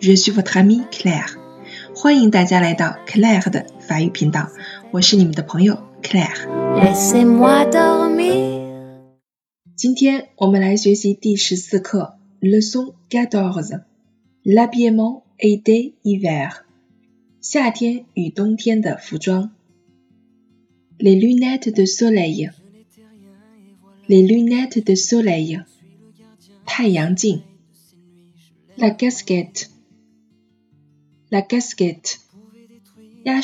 Je suis votre amie Claire. 欢迎大家来到 Claire 的法语频道，我是你们的朋友 Claire。今天我们来学习第十四课，Leçon quatorze。L'habillement été hiver。夏天与冬天的服装。Les lunettes de soleil。Les lunettes de soleil。太阳镜。La casquette, la casquette, le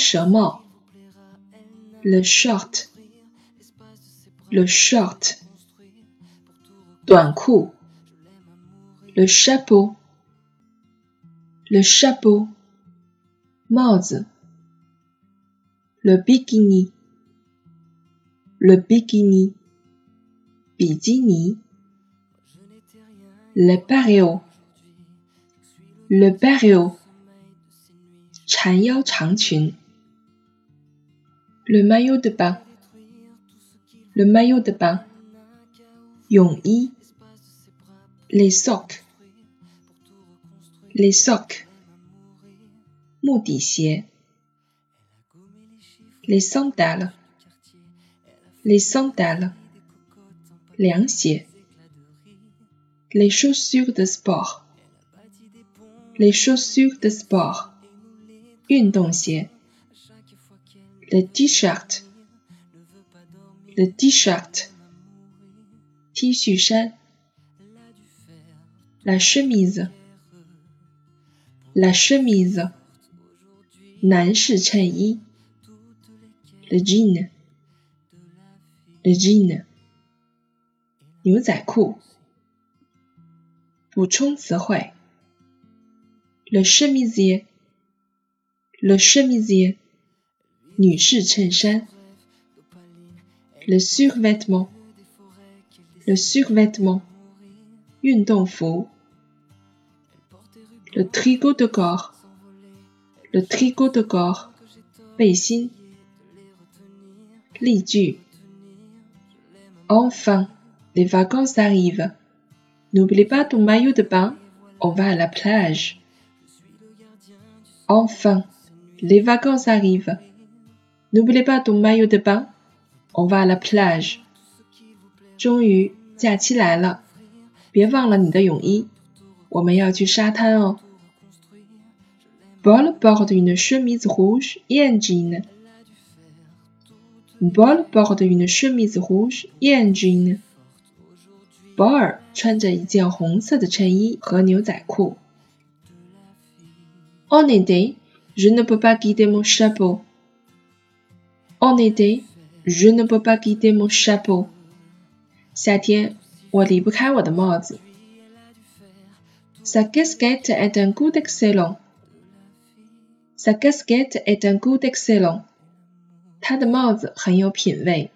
short, le short, le chapeau, le chapeau, le bikini, le bikini, bikini, le pareo. Le barreau, le maillot de bain, le maillot de bain, yi, les socks, les socks, les sandales, les sandales, les chaussures de sport. Les chaussures de sport, 运动鞋。The T-shirt, the T-shirt, T 恤衫。La chemise, la chemise, 男士衬衣。The jean, the jean, 牛仔裤。补充词汇。，la chemise le chemisier, le survêtement, le survêtement, le tricot de corps, le tricot de corps, Enfin, les vacances arrivent. N'oublie pas ton maillot de bain, on va à la plage. Enfin, les vacances arrivent. N'oublie pas ton maillot de bain. On va à la plage. 终于，假期来了，别忘了你的泳衣。我们要去沙滩哦。Paul porte une chemise rouge et un jean. Paul porte une chemise rouge et un jean. 保尔穿着一件红色的衬衣和牛仔裤。En été, je ne peux pas quitter mon chapeau. En été, je ne peux pas quitter mon chapeau. 夏天，我离不开我的帽子。Sa casquette est un goût excellent. Sa casquette est un goût excellent. 他的帽子很有品味。